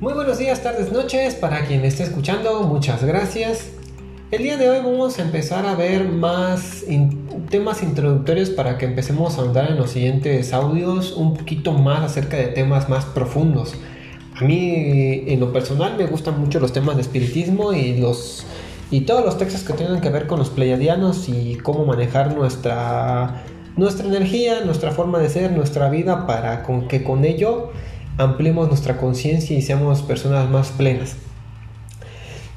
Muy buenos días, tardes, noches para quien esté escuchando, muchas gracias. El día de hoy vamos a empezar a ver más temas introductorios para que empecemos a andar en los siguientes audios un poquito más acerca de temas más profundos. A mí en lo personal me gustan mucho los temas de espiritismo y los y todos los textos que tengan que ver con los pleiadianos y cómo manejar nuestra nuestra energía, nuestra forma de ser, nuestra vida para con que con ello ampliemos nuestra conciencia y seamos personas más plenas.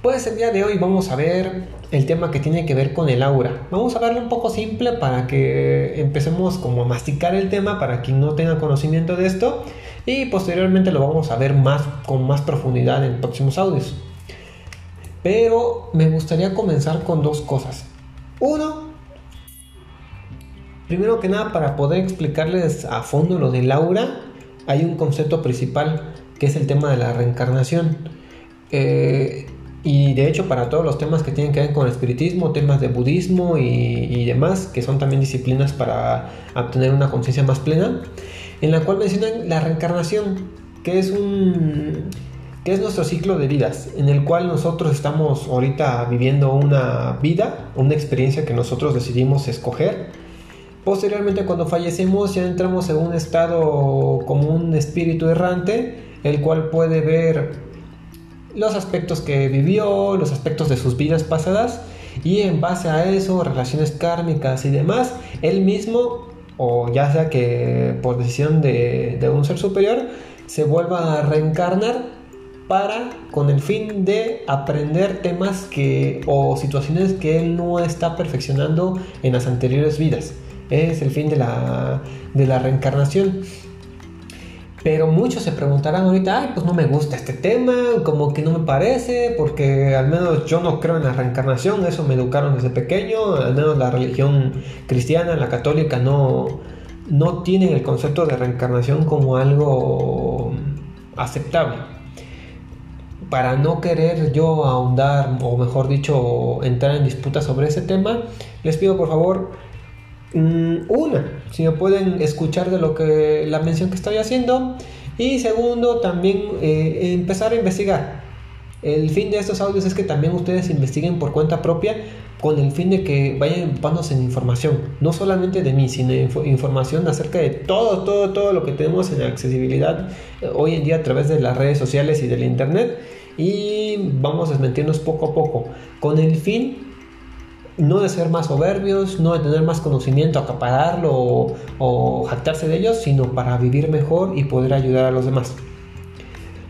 Pues el día de hoy vamos a ver el tema que tiene que ver con el aura. Vamos a verlo un poco simple para que empecemos como a masticar el tema para quien no tenga conocimiento de esto y posteriormente lo vamos a ver más con más profundidad en próximos audios. Pero me gustaría comenzar con dos cosas. Uno, primero que nada para poder explicarles a fondo lo del aura, hay un concepto principal que es el tema de la reencarnación. Eh, y de hecho para todos los temas que tienen que ver con el espiritismo, temas de budismo y, demás, que son también disciplinas para obtener una conciencia más plena, en la cual mencionan la reencarnación, que es un que es nuestro ciclo de vidas, en el cual nosotros estamos ahorita viviendo una vida, una experiencia que nosotros decidimos escoger Posteriormente cuando fallecemos ya entramos en un estado como un espíritu errante, el cual puede ver los aspectos que vivió, los aspectos de sus vidas pasadas y en base a eso, relaciones kármicas y demás, él mismo, o ya sea que por decisión de, un ser superior, se vuelva a reencarnar para con el fin de aprender temas que o situaciones que él no está perfeccionando en las anteriores vidas es el fin de la, de la reencarnación. Pero muchos se preguntarán ahorita, ay, pues no me gusta este tema, como que no me parece, porque al menos yo no creo en la reencarnación, eso me educaron desde pequeño, al menos la religión cristiana, la católica, no, no tienen el concepto de reencarnación como algo aceptable. Para no querer yo ahondar, o mejor dicho, entrar en disputa sobre ese tema, les pido por favor una, si me pueden escuchar de lo que la mención que estoy haciendo. Y segundo, también eh, empezar a investigar. El fin de estos audios es que también ustedes investiguen por cuenta propia con el fin de que vayan empapándose en información, no solamente de mí, sino información acerca de todo, todo, todo lo que tenemos en accesibilidad eh, hoy en día a través de las redes sociales y del internet y vamos a desmentirnos poco a poco con el fin no de ser más soberbios, no de tener más conocimiento, acapararlo o, jactarse de ellos, sino para vivir mejor y poder ayudar a los demás.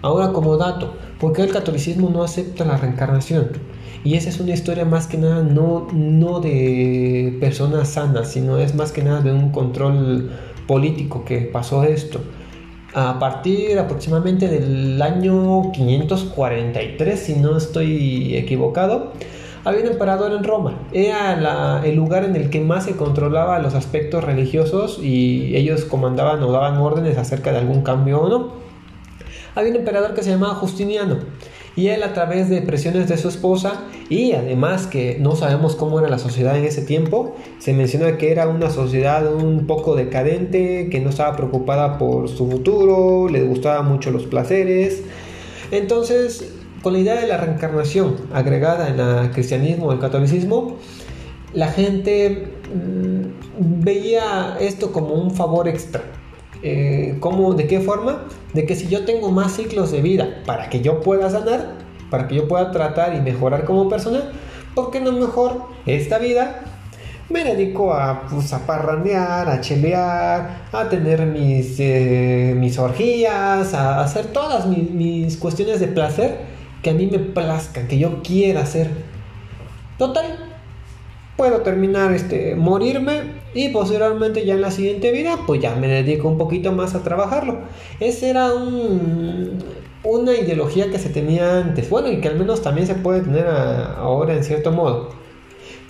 Ahora como dato, ¿por qué el catolicismo no acepta la reencarnación? Y esa es una historia más que nada no, no de personas sanas, sino es más que nada de un control político que pasó esto. A partir aproximadamente del año 543, si no estoy equivocado, había un emperador en Roma. Era el lugar en el que más se controlaba los aspectos religiosos y ellos comandaban o daban órdenes acerca de algún cambio o no. Había un emperador que se llamaba Justiniano y él a través de presiones de su esposa y además que no sabemos cómo era la sociedad en ese tiempo, se menciona que era una sociedad un poco decadente, que no estaba preocupada por su futuro, le gustaban mucho los placeres. Entonces con la idea de la reencarnación agregada en el cristianismo el catolicismo, la gente mm, veía esto como un favor extra. Eh, ¿cómo, ¿De qué forma? De que si yo tengo más ciclos de vida para que yo pueda sanar, para que yo pueda tratar y mejorar como persona, ¿por qué no mejor esta vida me dedico a, pues, a parrandear, a chelear, a tener mis, eh, mis orgías, a hacer todas mis cuestiones de placer que a mí me plazca, que yo quiera hacer. Total, puedo terminar, este, morirme y posteriormente ya en la siguiente vida, pues ya me dedico un poquito más a trabajarlo. Esa era una ideología que se tenía antes, bueno, y que al menos también se puede tener ahora en cierto modo.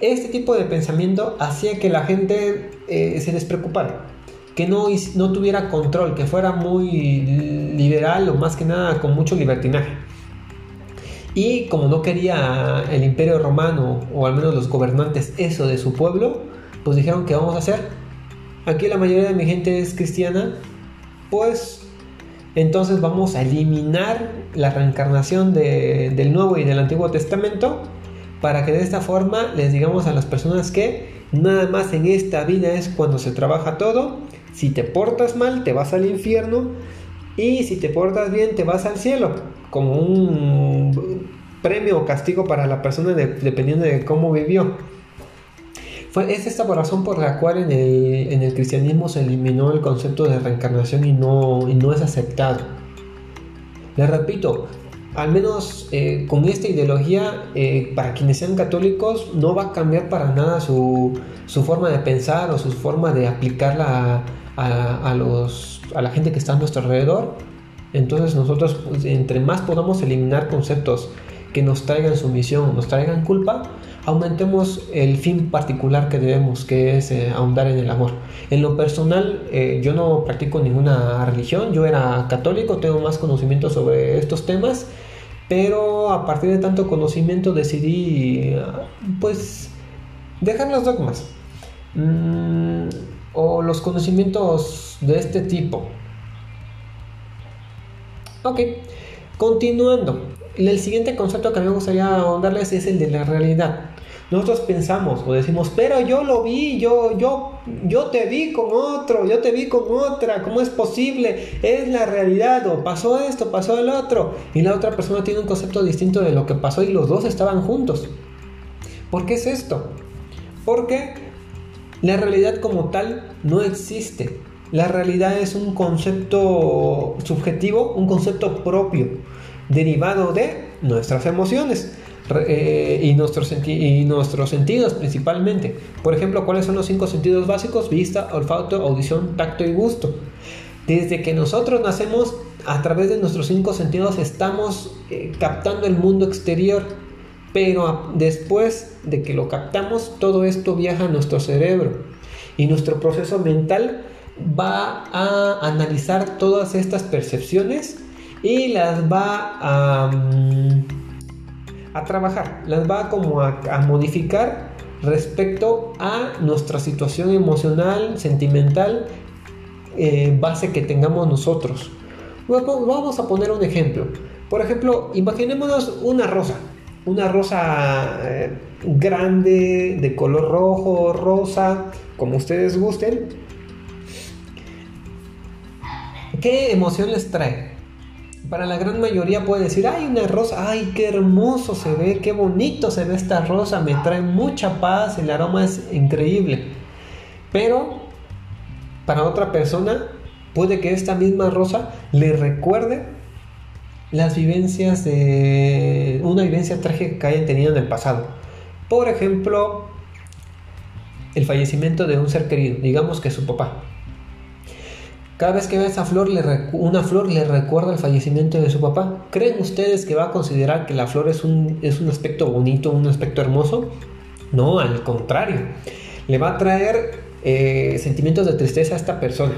Este tipo de pensamiento hacía que la gente eh, se despreocupara, que no, no tuviera control, que fuera muy liberal o más que nada con mucho libertinaje. Y como no quería el imperio romano, o al menos los gobernantes, eso de su pueblo, pues dijeron que vamos a hacer. Aquí la mayoría de mi gente es cristiana, pues Entonces vamos a eliminar la reencarnación del Nuevo y del Antiguo Testamento para que de esta forma les digamos a las personas que nada más en esta vida es cuando se trabaja todo. Si te portas mal, te vas al infierno y si te portas bien, te vas al cielo, como un premio o castigo para la persona dependiendo de cómo vivió. Fue, es esta razón por la cual en el, en el, cristianismo se eliminó el concepto de reencarnación y no, y no es aceptado. Les repito, al menos eh, con esta ideología, eh, para quienes sean católicos, no va a cambiar para nada su, su forma de pensar o su forma de aplicarla a, a, los, a la gente que está a nuestro alrededor. Entonces nosotros, pues, entre más podamos eliminar conceptos que nos traigan sumisión, nos traigan culpa, aumentemos el fin particular que debemos, que es eh, ahondar en el amor. En lo personal, eh, yo no practico ninguna religión, yo era católico, tengo más conocimiento sobre estos temas, pero a partir de tanto conocimiento decidí, pues, dejar los dogmas mm, o los conocimientos de este tipo. Ok, continuando. El siguiente concepto que me gustaría ahondarles es el de la realidad. Nosotros pensamos o decimos, pero yo lo vi, yo, yo, yo te vi con otro, yo te vi con otra, ¿cómo es posible? Es la realidad, o pasó esto, pasó el otro. Y la otra persona tiene un concepto distinto de lo que pasó y los dos estaban juntos. ¿Por qué es esto? Porque la realidad como tal no existe. La realidad es un concepto subjetivo, un concepto propio derivado de nuestras emociones eh, y, nuestros sentidos principalmente. Por ejemplo, ¿cuáles son los cinco sentidos básicos? Vista, olfato, audición, tacto y gusto. Desde que nosotros nacemos, a través de nuestros cinco sentidos estamos eh, captando el mundo exterior, pero después de que lo captamos, todo esto viaja a nuestro cerebro y nuestro proceso mental va a analizar todas estas percepciones y las va a, mm, a trabajar, las va como a, modificar respecto a nuestra situación emocional, sentimental, eh, base que tengamos nosotros. Vamos a poner un ejemplo. Por ejemplo, imaginémonos una rosa, una rosa eh, grande, de color rojo, rosa, como ustedes gusten. ¿Qué emoción les trae? para la gran mayoría puede decir, ay, una rosa, ay, qué hermoso se ve, qué bonito se ve esta rosa, me trae mucha paz, el aroma es increíble. Pero para otra persona puede que esta misma rosa le recuerde las vivencias de una vivencia trágica que hayan tenido en el pasado. Por ejemplo, el fallecimiento de un ser querido, digamos que su papá. Cada vez que ve esa flor, una flor le recuerda el fallecimiento de su papá. ¿Creen ustedes que va a considerar que la flor es un, es un aspecto bonito, un aspecto hermoso? No, al contrario. Le va a traer eh, sentimientos de tristeza a esta persona.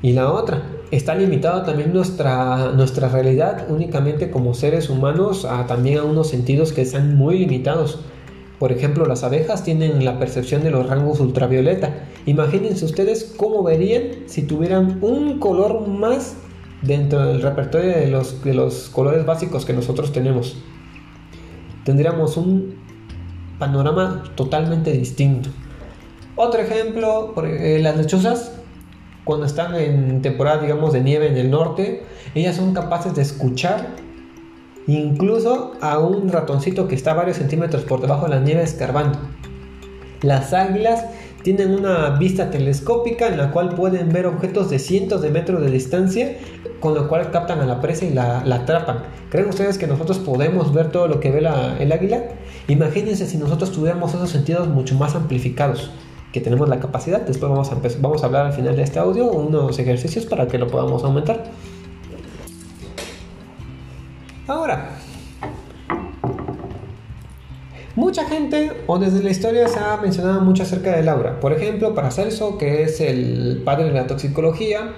Y la otra, está limitada también nuestra, nuestra realidad únicamente como seres humanos a también a unos sentidos que están muy limitados. Por ejemplo, las abejas tienen la percepción de los rangos ultravioleta. Imagínense ustedes cómo verían si tuvieran un color más dentro del repertorio de los, de los colores básicos que nosotros tenemos. Tendríamos un panorama totalmente distinto. Otro ejemplo, eh, las lechuzas, cuando están en temporada, digamos, de nieve en el norte, ellas son capaces de escuchar incluso a un ratoncito que está varios centímetros por debajo de la nieve escarbando. Las águilas tienen una vista telescópica en la cual pueden ver objetos de cientos de metros de distancia, con lo cual captan a la presa y la, atrapan. ¿Creen ustedes que nosotros podemos ver todo lo que ve el águila? Imagínense si nosotros tuviéramos esos sentidos mucho más amplificados, que tenemos la capacidad. Después vamos a, vamos a hablar al final de este audio unos ejercicios para que lo podamos aumentar. Ahora, mucha gente, o desde la historia se ha mencionado mucho acerca de Laura. Por ejemplo, Paracelso, que es el padre de la toxicología,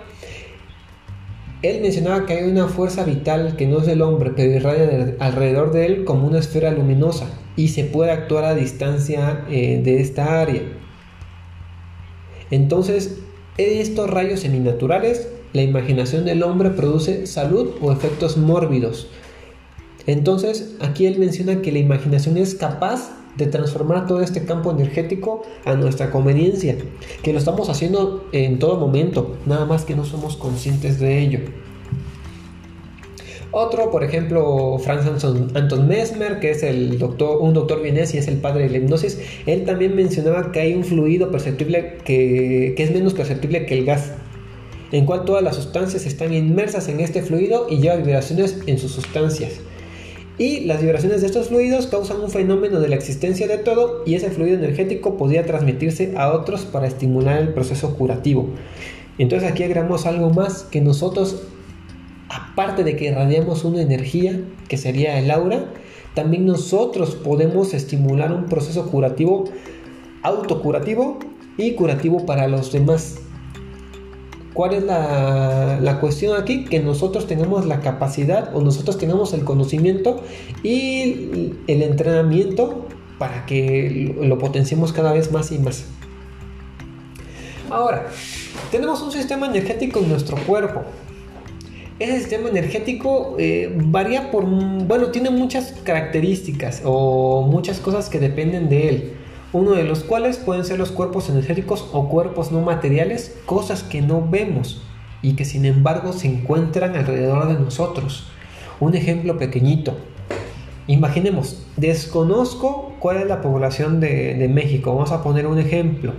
él mencionaba que hay una fuerza vital que no es del hombre, pero irradia alrededor de él como una esfera luminosa y se puede actuar a distancia eh, de esta área. Entonces, estos rayos seminaturales la imaginación del hombre produce salud o efectos mórbidos. Entonces, aquí él menciona que la imaginación es capaz de transformar todo este campo energético a nuestra conveniencia, que lo estamos haciendo en todo momento, nada más que no somos conscientes de ello. Otro, por ejemplo, Franz Anton, Mesmer, que es el doctor, un doctor vienés y es el padre de la hipnosis, él también mencionaba que hay un fluido perceptible que, que es menos perceptible que el gas, en cual todas las sustancias están inmersas en este fluido y lleva vibraciones en sus sustancias. Y las vibraciones de estos fluidos causan un fenómeno de la existencia de todo y ese fluido energético podría transmitirse a otros para estimular el proceso curativo. Entonces aquí agregamos algo más que nosotros aparte de que irradiamos una energía, que sería el aura, también nosotros podemos estimular un proceso curativo, autocurativo y curativo para los demás. ¿Cuál es la, cuestión aquí? Que nosotros tengamos la capacidad o nosotros tengamos el conocimiento y el entrenamiento para que lo potenciemos cada vez más y más. Ahora, tenemos un sistema energético en nuestro cuerpo ese sistema energético eh, varía por, bueno, tiene muchas características o muchas cosas que dependen de él. Uno de los cuales pueden ser los cuerpos energéticos o cuerpos no materiales, cosas que no vemos y que sin embargo se encuentran alrededor de nosotros. Un ejemplo pequeñito. Imaginemos, desconozco cuál es la población de, México. Vamos a poner un ejemplo.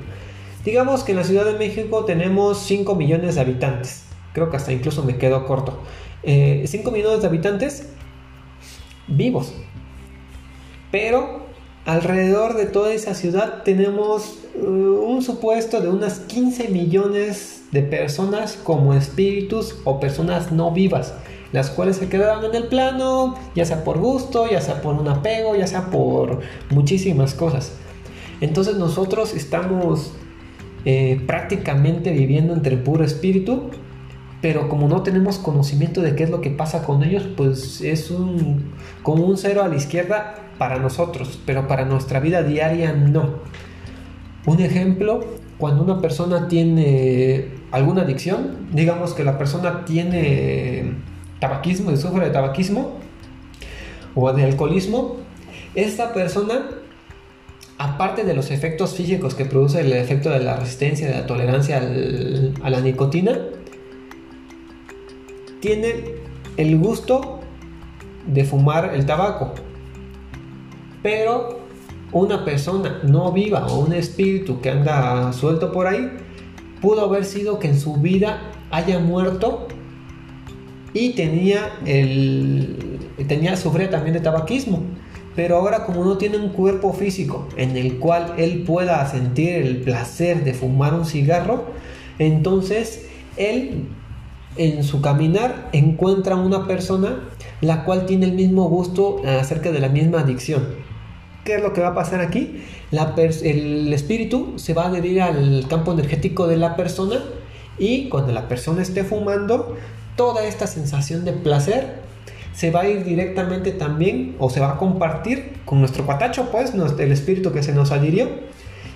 Digamos que en la Ciudad de México tenemos 5 millones de habitantes creo que hasta incluso me quedo corto. 5 eh, millones de habitantes vivos. Pero alrededor de toda esa ciudad tenemos uh, un supuesto de unas 15 millones de personas como espíritus o personas no vivas, las cuales se quedaron en el plano, ya sea por gusto, ya sea por un apego, ya sea por muchísimas cosas. Entonces nosotros estamos eh, prácticamente viviendo entre puro espíritu pero como no tenemos conocimiento de qué es lo que pasa con ellos, pues es un, como un cero a la izquierda para nosotros, pero para nuestra vida diaria no. Un ejemplo, cuando una persona tiene alguna adicción, digamos que la persona tiene tabaquismo, sufre de tabaquismo o de alcoholismo, esta persona, aparte de los efectos físicos que produce el efecto de la resistencia, de la tolerancia a la nicotina, tiene el gusto de fumar el tabaco. Pero una persona no viva o un espíritu que anda suelto por ahí pudo haber sido que en su vida haya muerto y tenía el tenía sufría también de tabaquismo pero ahora como no tiene un cuerpo físico en el cual él pueda sentir el placer de fumar un cigarro entonces él en su caminar encuentra una persona la cual tiene el mismo gusto acerca de la misma adicción. ¿Qué es lo que va a pasar aquí? el espíritu se va a adherir al campo energético de la persona y cuando la persona esté fumando, toda esta sensación de placer se va a ir directamente también o se va a compartir con nuestro patacho, pues, el espíritu que se nos adhirió.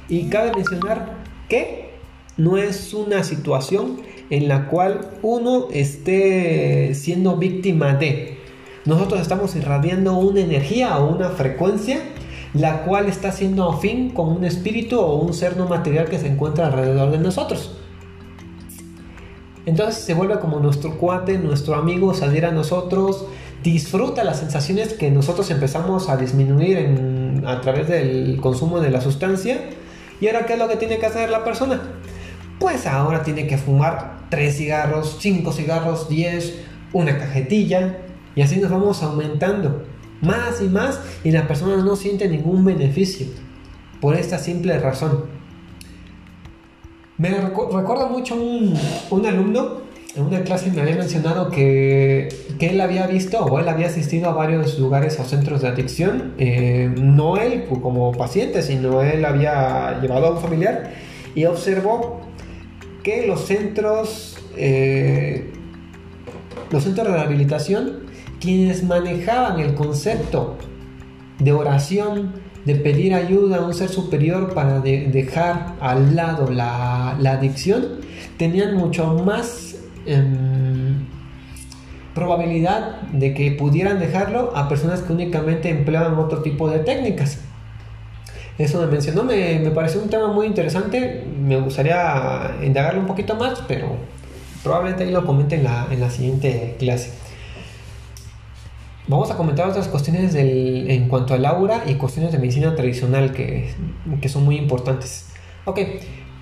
Y cabe mencionar que no es una situación en la cual uno esté siendo víctima de. Nosotros estamos irradiando una energía o una frecuencia la cual está siendo afín con un espíritu o un ser no material que se encuentra alrededor de nosotros. Entonces se vuelve como nuestro cuate, nuestro amigo, salir a nosotros, disfruta las sensaciones que nosotros empezamos a disminuir a través del consumo de la sustancia. ¿Y ahora qué es lo que tiene que hacer la persona? Pues ahora tiene que fumar 3 cigarros, 5 cigarros, 10, una cajetilla y así nos vamos aumentando más y más y la persona no siente ningún beneficio por esta simple razón. Me recuerda mucho un, alumno en una clase me había mencionado que, que, él había visto o él había asistido a varios lugares o centros de adicción, eh, no él como paciente, sino él había llevado a un familiar y observó que los centros, eh, los centros de rehabilitación, quienes manejaban el concepto de oración, de pedir ayuda a un ser superior para dejar al lado la, adicción, tenían mucho más em, probabilidad de que pudieran dejarlo a personas que únicamente empleaban otro tipo de técnicas. Eso me mencionó, me, me pareció un tema muy interesante, me gustaría indagarlo un poquito más, pero probablemente ahí lo comente en la, en la siguiente clase. Vamos a comentar otras cuestiones del, en cuanto al aura y cuestiones de medicina tradicional que, que son muy importantes. Ok,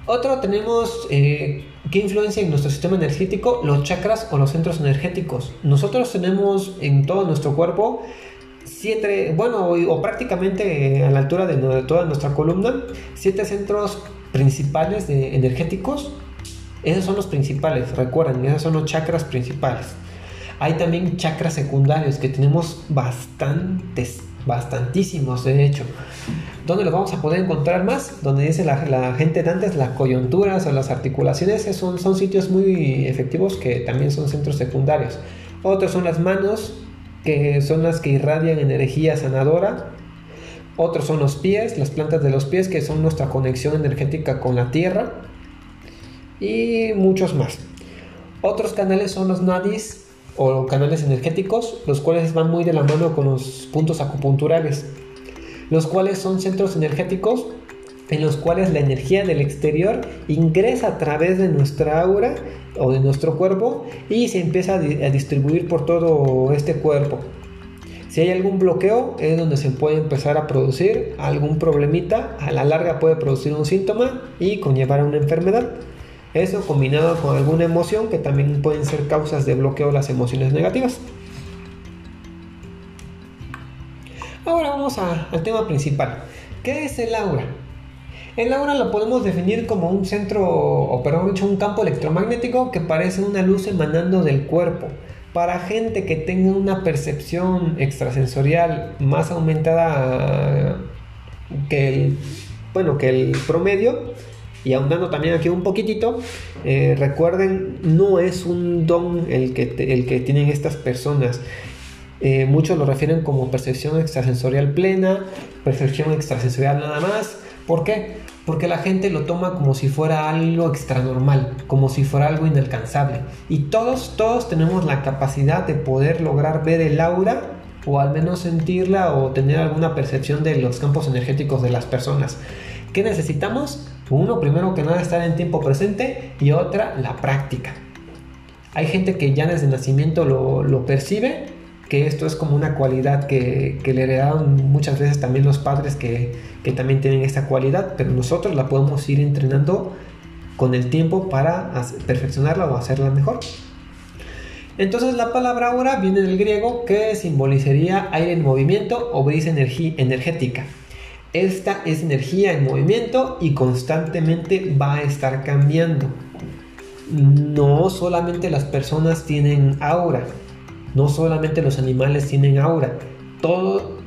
otro tenemos eh, qué influencia en nuestro sistema energético los chakras o los centros energéticos. Nosotros tenemos en todo nuestro cuerpo siete, bueno, o, prácticamente a la altura de, toda nuestra columna, siete centros principales energéticos. Esos son los principales, recuerden, esos son los chakras principales. Hay también chakras secundarios que tenemos bastantes, bastantísimos de hecho. ¿Dónde los vamos a poder encontrar más? Donde dice la, gente de antes, las coyunturas o las articulaciones son sitios muy efectivos que también son centros secundarios. Otros son las manos, que son las que irradian energía sanadora. Otros son los pies, las plantas de los pies, que son nuestra conexión energética con la tierra. Y muchos más. Otros canales son los nadis o canales energéticos, los cuales van muy de la mano con los puntos acupunturales, los cuales son centros energéticos en los cuales la energía del exterior ingresa a través de nuestra aura o de nuestro cuerpo y se empieza a, distribuir por todo este cuerpo. Si hay algún bloqueo es donde se puede empezar a producir algún problemita, a la larga puede producir un síntoma y conllevar a una enfermedad. Eso combinado con alguna emoción que también pueden ser causas de bloqueo las emociones negativas. Ahora vamos al tema principal. ¿Qué es el aura? El aura lo podemos definir como un centro, o perdón, dicho, un campo electromagnético que parece una luz emanando del cuerpo. Para gente que tenga una percepción extrasensorial más aumentada que el, bueno, que el promedio, y ahondando también aquí un poquitito, eh, recuerden, no es un don el que, el que tienen estas personas. Eh, muchos lo refieren como percepción extrasensorial plena, percepción extrasensorial nada más. ¿Por qué? Porque la gente lo toma como si fuera algo extranormal, como si fuera algo inalcanzable. Y todos, todos tenemos la capacidad de poder lograr ver el aura o al menos sentirla o tener alguna percepción de los campos energéticos de las personas. ¿Qué necesitamos? Uno, primero que nada, estar en tiempo presente y otra, la práctica. Hay gente que ya desde nacimiento lo, lo percibe que esto es como una cualidad que, le heredaron muchas veces también los padres que, también tienen esta cualidad, pero nosotros la podemos ir entrenando con el tiempo para perfeccionarla o hacerla mejor. Entonces la palabra aura viene del griego que simbolizaría aire en movimiento o brisa energética. Esta es energía en movimiento y constantemente va a estar cambiando. No solamente las personas tienen aura, no solamente los animales tienen aura, todo,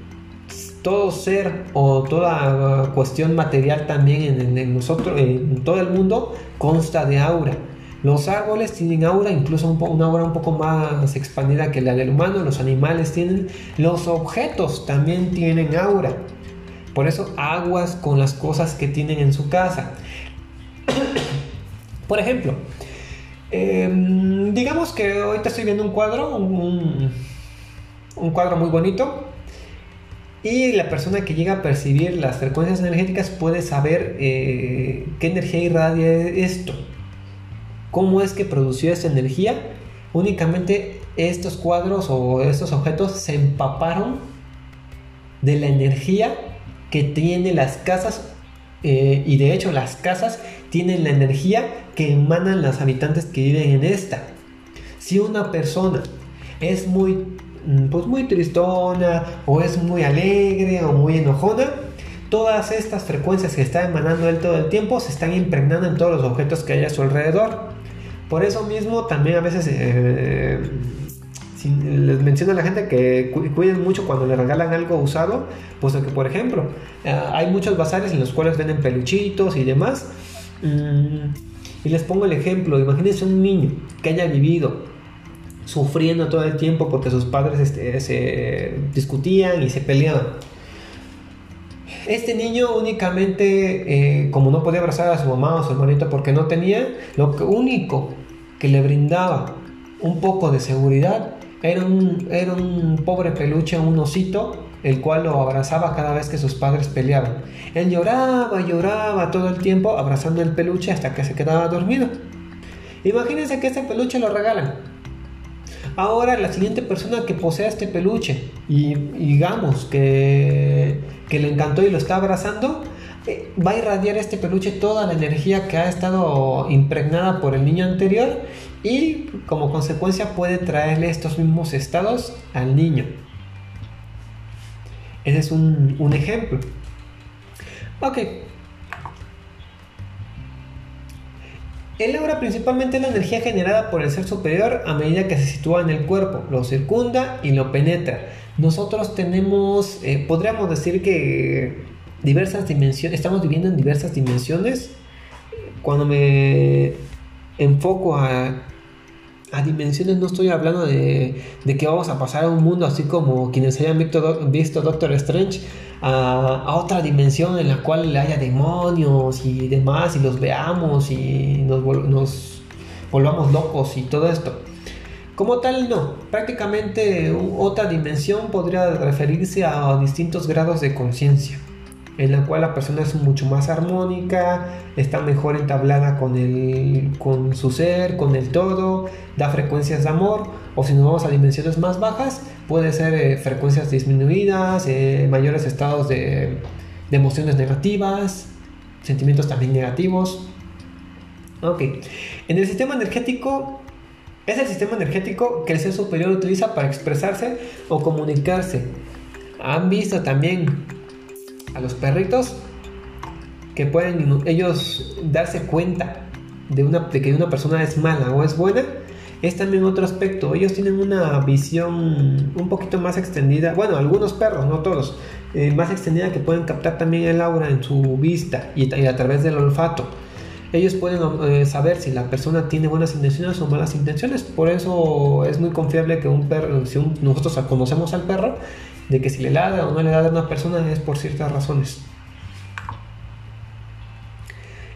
todo ser o toda cuestión material también en, nosotros, en todo el mundo, consta de aura. Los árboles tienen aura, incluso un una aura un poco más expandida que la del humano. Los animales tienen, los objetos también tienen aura. Por eso aguas con las cosas que tienen en su casa. Por ejemplo, Em, digamos que ahorita estoy viendo un cuadro, un, cuadro muy bonito. Y la persona que llega a percibir las frecuencias energéticas puede saber eh, qué energía irradia esto. ¿Cómo es que produció esa energía? Únicamente estos cuadros o estos objetos se empaparon de la energía que tienen las casas eh, y de hecho las casas tienen la energía que emanan los habitantes que viven en esta. Si una persona es muy, mm, pues muy tristona o es muy alegre o muy enojona, todas estas frecuencias que está emanando él todo el tiempo se están impregnando en todos los objetos que hay a su alrededor. Por eso mismo también a veces eh, les menciono a la gente que cuiden mucho cuando le regalan algo usado, pues que por ejemplo eh, hay muchos bazares en los cuales venden peluchitos y demás. Mm, y les pongo el ejemplo, imagínense un niño que haya vivido sufriendo todo el tiempo porque sus padres este, se discutían y se peleaban. Este niño únicamente, eh, como no podía abrazar a su mamá o a su hermanito porque no tenía, lo único que le brindaba un poco de seguridad era un, era un pobre peluche, un osito, el cual lo abrazaba cada vez que sus padres peleaban. Él lloraba, lloraba todo el tiempo abrazando el peluche hasta que se quedaba dormido. Imagínense que este peluche lo regalan. Ahora la siguiente persona que posea este peluche y, digamos que, que le encantó y lo está abrazando, eh, va a irradiar este peluche toda la energía que ha estado impregnada por el niño anterior y como consecuencia puede traerle estos mismos estados al niño. Ese es un, ejemplo. Ok. El aura principalmente es la energía generada por el ser superior a medida que se sitúa en el cuerpo, lo circunda y lo penetra. Nosotros tenemos, eh, podríamos decir que diversas dimensiones, estamos viviendo en diversas dimensiones. Cuando me enfoco a, a dimensiones, no estoy hablando de, de, que vamos a pasar a un mundo así como quienes hayan visto, Doctor Strange, a, otra dimensión en la cual haya demonios y demás, y los veamos y nos volvamos locos y todo esto. Como tal, no. Prácticamente otra dimensión podría referirse a distintos grados de conciencia en la cual la persona es mucho más armónica, está mejor entablada con, el, con su ser, con el todo, da frecuencias de amor, o si nos vamos a dimensiones más bajas, puede ser eh, frecuencias disminuidas, eh, mayores estados de, de, emociones negativas, sentimientos también negativos. Ok, en el sistema energético es el sistema energético que el ser superior utiliza para expresarse o comunicarse. Han visto también a los perritos que pueden ellos darse cuenta de, una, de que una persona es mala o es buena, es también otro aspecto. Ellos tienen una visión un poquito más extendida, bueno, algunos perros, no todos, eh, más extendida que pueden captar también el aura en su vista y, a través del olfato. Ellos pueden eh, saber si la persona tiene buenas intenciones o malas intenciones. Por eso es muy confiable que un perro, si nosotros conocemos al perro, de que si le ladra o no le ladra a una persona es por ciertas razones.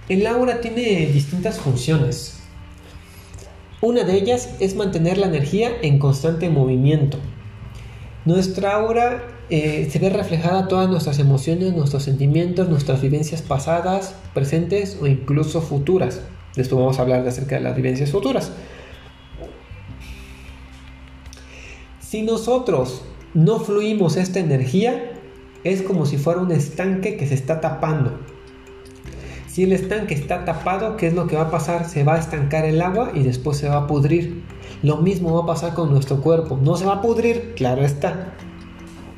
El aura tiene distintas funciones. Una de ellas es mantener la energía en constante movimiento. Nuestra aura eh, se ve reflejada todas nuestras emociones, nuestros sentimientos, nuestras vivencias pasadas, presentes o incluso futuras. Después vamos a hablar acerca de las vivencias futuras. Si nosotros no fluimos esta energía, es como si fuera un estanque que se está tapando. Si el estanque está tapado, ¿qué es lo que va a pasar? Se va a estancar el agua y después se va a pudrir. Lo mismo va a pasar con nuestro cuerpo. No se va a pudrir, claro está.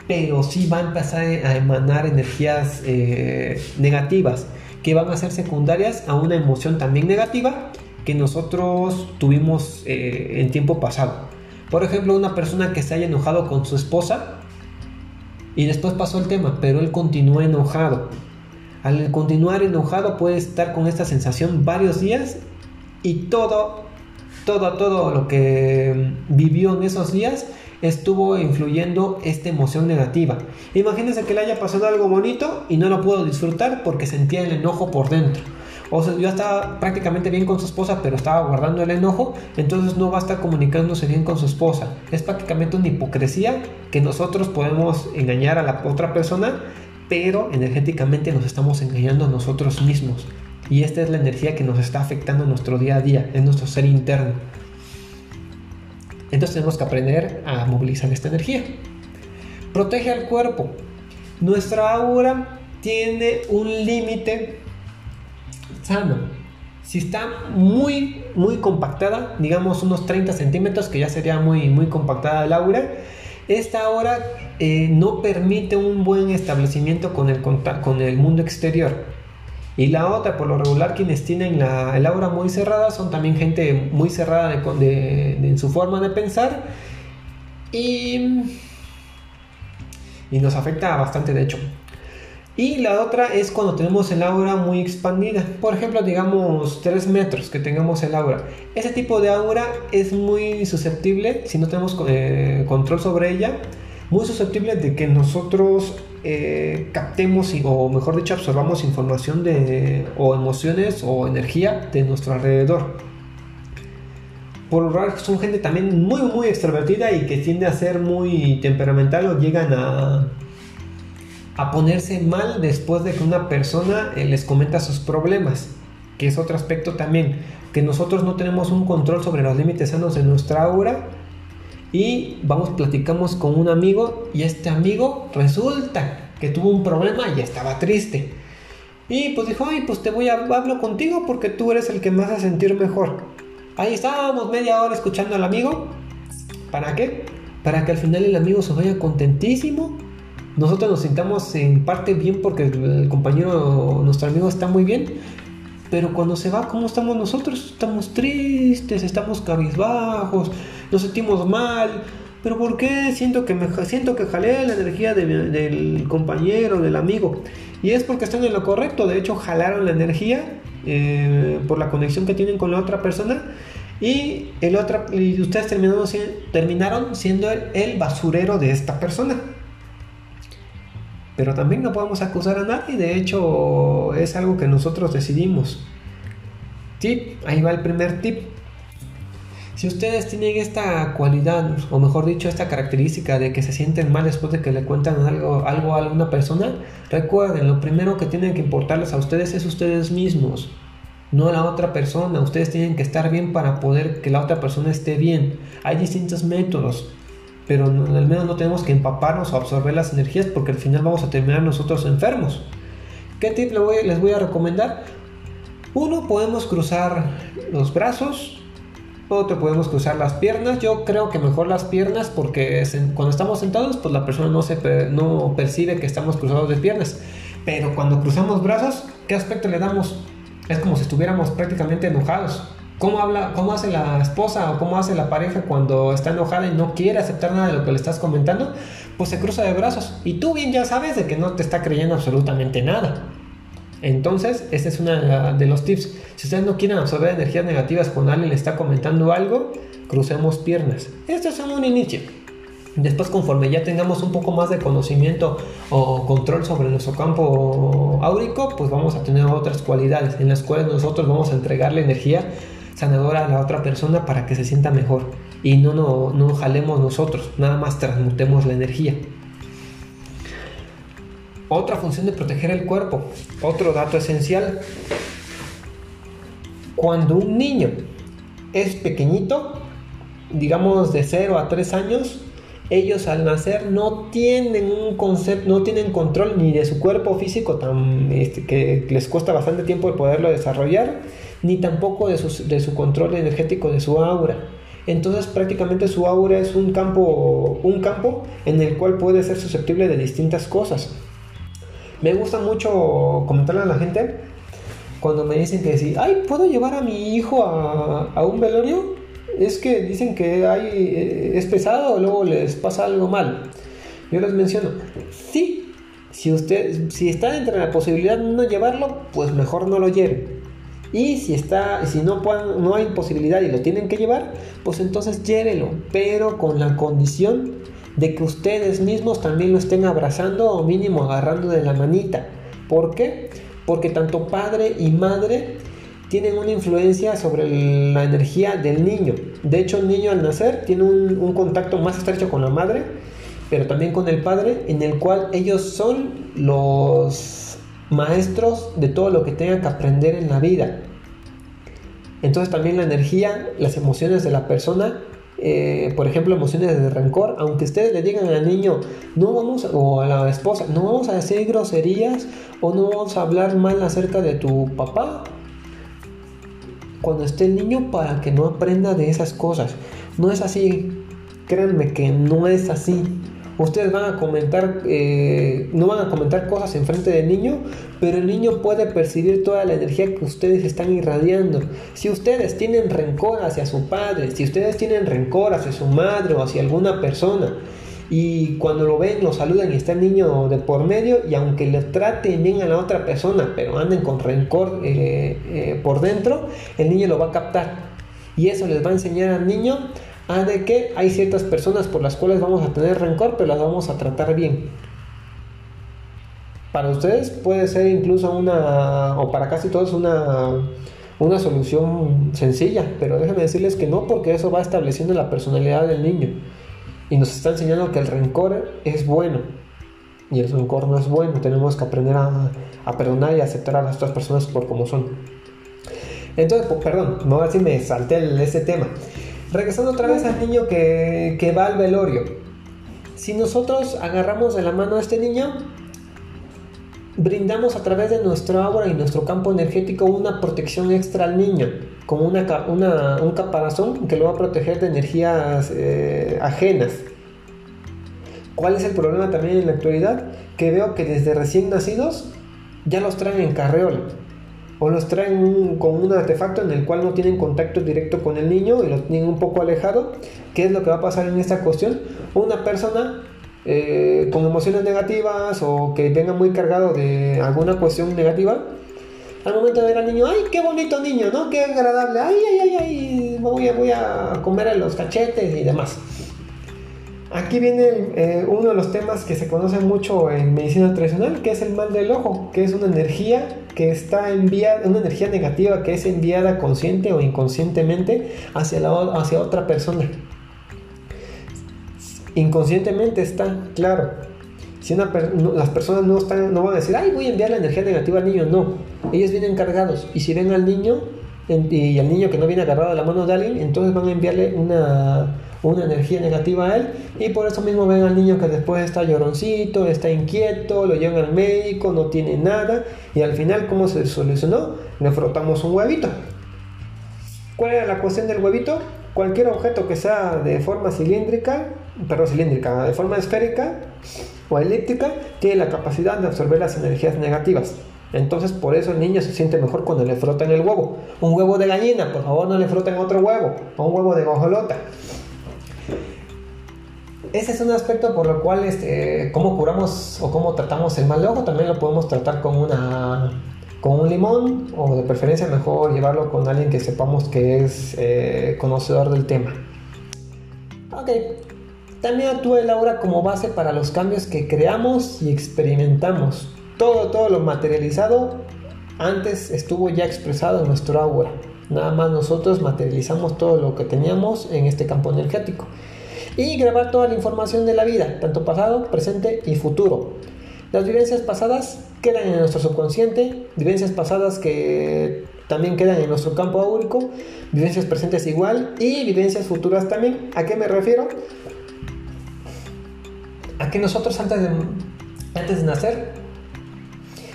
Pero sí va a empezar a emanar energías eh, negativas que van a ser secundarias a una emoción también negativa que nosotros tuvimos eh, en tiempo pasado. Por ejemplo, una persona que se haya enojado con su esposa y después pasó el tema, pero él continúa enojado. Al continuar enojado puede estar con esta sensación varios días y todo, todo, todo lo que vivió en esos días estuvo influyendo esta emoción negativa. Imagínense que le haya pasado algo bonito y no lo pudo disfrutar porque sentía el enojo por dentro o sea, yo estaba prácticamente bien con su esposa, pero estaba guardando el enojo, entonces no va a estar comunicándose bien con su esposa. Es prácticamente una hipocresía que nosotros podemos engañar a la otra persona, pero energéticamente nos estamos engañando a nosotros mismos. Y esta es la energía que nos está afectando en nuestro día a día, en nuestro ser interno. Entonces tenemos que aprender a movilizar esta energía. Protege al cuerpo. Nuestra aura tiene un límite sano. Si está muy, muy compactada, digamos unos 30 centímetros, que ya sería muy, muy compactada el aura, esta aura eh, no permite un buen establecimiento con el, con el mundo exterior. Y la otra, por lo regular, quienes tienen la, el aura muy cerrada son también gente muy cerrada en su forma de pensar. Y, y nos afecta bastante, de hecho. Y la otra es cuando tenemos el aura muy expandida. Por ejemplo, digamos 3 metros que tengamos el aura. Ese tipo de aura es muy susceptible, si no tenemos eh, control sobre ella, muy susceptible de que nosotros eh, captemos o mejor dicho absorbamos información de, o emociones o energía de nuestro alrededor. por lo son gente también muy, muy extrovertida y que tiende a ser muy temperamental o llegan a, a ponerse mal después de que una persona eh, les comenta sus problemas, que es otro aspecto también, que nosotros no tenemos un control sobre los límites sanos de nuestra aura y vamos, platicamos con un amigo y este amigo resulta que tuvo un problema y estaba triste. Y pues dijo, ay, pues te voy a hablo contigo porque tú eres el que me hace sentir mejor. Ahí estábamos media hora escuchando al amigo. ¿Para qué? Para que al final el amigo se vaya contentísimo. Nosotros nos sintamos en parte bien porque el compañero, nuestro amigo está muy bien. Pero cuando se va, ¿cómo estamos nosotros? Estamos tristes, estamos cabizbajos, nos sentimos mal. ¿Pero por qué? Siento que, me, siento que jalé la energía del compañero, del amigo. Y es porque están en lo correcto. De hecho, jalaron la energía eh, por la conexión que tienen con la otra persona. Y, el otro, y ustedes terminaron siendo el, basurero de esta persona. Pero también no podemos acusar a nadie. De hecho, es algo que nosotros decidimos. Tip, ahí va el primer tip si ustedes tienen esta cualidad, o mejor dicho, esta característica de que se sienten mal después de que le cuentan algo, algo a alguna persona, recuerden, lo primero que tienen que importarles a ustedes es ustedes mismos, no a la otra persona. Ustedes tienen que estar bien para poder que la otra persona esté bien. Hay distintos métodos, pero al menos no tenemos que empaparnos o absorber las energías porque al final vamos a terminar nosotros enfermos. ¿Qué tip les voy a recomendar? Uno, podemos cruzar los brazos otro podemos cruzar las piernas. Yo creo que mejor las piernas porque cuando estamos sentados, pues la persona no, se no percibe que estamos cruzados de piernas. Pero cuando cruzamos brazos, ¿qué aspecto le damos? Es como si estuviéramos prácticamente enojados. ¿Cómo, habla, ¿Cómo hace la esposa o cómo hace la pareja cuando está enojada y no quiere aceptar nada de lo que le estás comentando? Pues se cruza de brazos. Y tú bien ya sabes de que no te está creyendo absolutamente nada. Entonces, este es uno de los tips. Si ustedes no quieren absorber energías negativas cuando alguien le está comentando algo, crucemos piernas. Esto es un inicio. Después, conforme ya tengamos un poco más de conocimiento o control sobre nuestro campo áurico, pues vamos a tener otras cualidades en las cuales nosotros vamos a entregarle energía sanadora a la otra persona para que se sienta mejor y no, no, no jalemos nosotros, nada más transmutemos la energía. Otra función de proteger el cuerpo. Otro dato esencial. Cuando un niño es pequeñito, digamos de 0 a 3 años, ellos al nacer no tienen un concepto, no tienen control ni de su cuerpo físico, tan, este, que les cuesta bastante tiempo el poderlo desarrollar, ni tampoco de su, de su control energético de su aura. Entonces prácticamente su aura es un campo, un campo en el cual puede ser susceptible de distintas cosas. Me gusta mucho comentarle a la gente cuando me dicen que si, ay, ¿puedo llevar a mi hijo a, un velorio? Es que dicen que eh, es pesado o luego les pasa algo mal. Yo les menciono, sí, si usted, si está entre la posibilidad de no llevarlo, pues mejor no lo lleve. Y si está, si no, no hay posibilidad y lo tienen que llevar, pues entonces llévelo, pero con la condición de que ustedes mismos también lo estén abrazando o mínimo agarrando de la manita. ¿Por qué? Porque tanto padre y madre tienen una influencia sobre la energía del niño. De hecho, el niño al nacer tiene un, un, contacto más estrecho con la madre, pero también con el padre, en el cual ellos son los maestros de todo lo que tengan que aprender en la vida. Entonces también la energía, las emociones de la persona eh, por ejemplo, emociones de rencor, aunque ustedes le digan al niño, no vamos, o a la esposa, no vamos a decir groserías o no vamos a hablar mal acerca de tu papá, cuando esté el niño para que no aprenda de esas cosas. No es así, créanme que no es así. Ustedes van a comentar, eh, no van a comentar cosas en frente del niño, pero el niño puede percibir toda la energía que ustedes están irradiando. Si ustedes tienen rencor hacia su padre, si ustedes tienen rencor hacia su madre o hacia alguna persona, y cuando lo ven, lo saludan y está el niño de por medio, y aunque le traten bien a la otra persona, pero anden con rencor eh, eh, por dentro, el niño lo va a captar. Y eso les va a enseñar al niño Ah, de que hay ciertas personas por las cuales vamos a tener rencor, pero las vamos a tratar bien. Para ustedes puede ser incluso una, o para casi todos, una, una solución sencilla, pero déjenme decirles que no, porque eso va estableciendo la personalidad del niño y nos está enseñando que el rencor es bueno y el rencor no es bueno. Tenemos que aprender a, perdonar y aceptar a las otras personas por como son. Entonces, perdón, no a si me salté ese tema. Regresando otra vez al niño que, va al velorio. Si nosotros agarramos de la mano a este niño, brindamos a través de nuestro aura y nuestro campo energético una protección extra al niño, como una, un caparazón que lo va a proteger de energías eh, ajenas. ¿Cuál es el problema también en la actualidad? Que veo que desde recién nacidos ya los traen en carreola o los traen con un artefacto en el cual no tienen contacto directo con el niño y lo tienen un poco alejado. ¿Qué es lo que va a pasar en esta cuestión? Una persona eh, con emociones negativas o que venga muy cargado de alguna cuestión negativa, al momento de ver al niño, ay, qué bonito niño, ¿no? Qué agradable, ay, ay, ay, ay, voy a, voy a comer los cachetes y demás. Aquí viene eh, uno de los temas que se conoce mucho en medicina tradicional, que es el mal del ojo, que es una energía que está enviada, una energía negativa que es enviada consciente o inconscientemente hacia, hacia otra persona. Inconscientemente está claro. Si las personas no, están, no van a decir, ay, voy a enviar la energía negativa al niño, no. Ellos vienen cargados. Y si ven al niño y al niño que no viene agarrado a la mano de alguien, entonces van a enviarle una, una energía negativa a él. Y por eso mismo ven al niño que después está lloroncito, está inquieto, lo llevan al médico, no tiene nada. Y al final, ¿cómo se solucionó? Le frotamos un huevito. ¿Cuál era la cuestión del huevito? Cualquier objeto que sea de forma cilíndrica, perdón, cilíndrica, de forma esférica o elíptica, tiene la capacidad de absorber las energías negativas. Entonces, por eso el niño se siente mejor cuando le frotan el huevo. Un huevo de gallina, por favor, no le froten otro huevo. O un huevo de gojolota. Ese es un aspecto por lo cual, este, cómo curamos o cómo tratamos el mal ojo, también lo podemos tratar con una con un limón o de preferencia mejor llevarlo con alguien que sepamos que es eh, conocedor del tema. Ok, también actúa el aura como base para los cambios que creamos y experimentamos. Todo, todo lo materializado antes estuvo ya expresado en nuestro aura. Nada más nosotros materializamos todo lo que teníamos en este campo energético. Y grabar toda la información de la vida, tanto pasado, presente y futuro. Las vivencias pasadas quedan en nuestro subconsciente, vivencias pasadas que también quedan en nuestro campo áurico, vivencias presentes igual y vivencias futuras también. ¿A qué me refiero? A que nosotros antes antes de nacer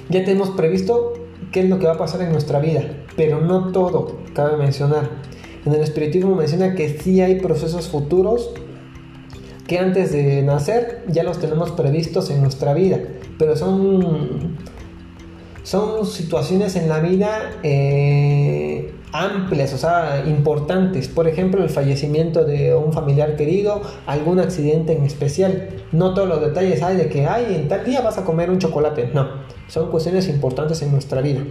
ya tenemos previsto qué es lo que va a pasar en nuestra vida, pero no todo, cabe mencionar. En el espiritismo menciona que sí hay procesos futuros que antes de nacer ya los tenemos previstos en nuestra vida, pero son, son situaciones en la vida eh, amplias, o sea, importantes. Por ejemplo, el fallecimiento de un familiar querido, algún accidente en especial. No todos los detalles hay de que, ay, en tal día vas a comer un chocolate. No, son cuestiones importantes en nuestra vida.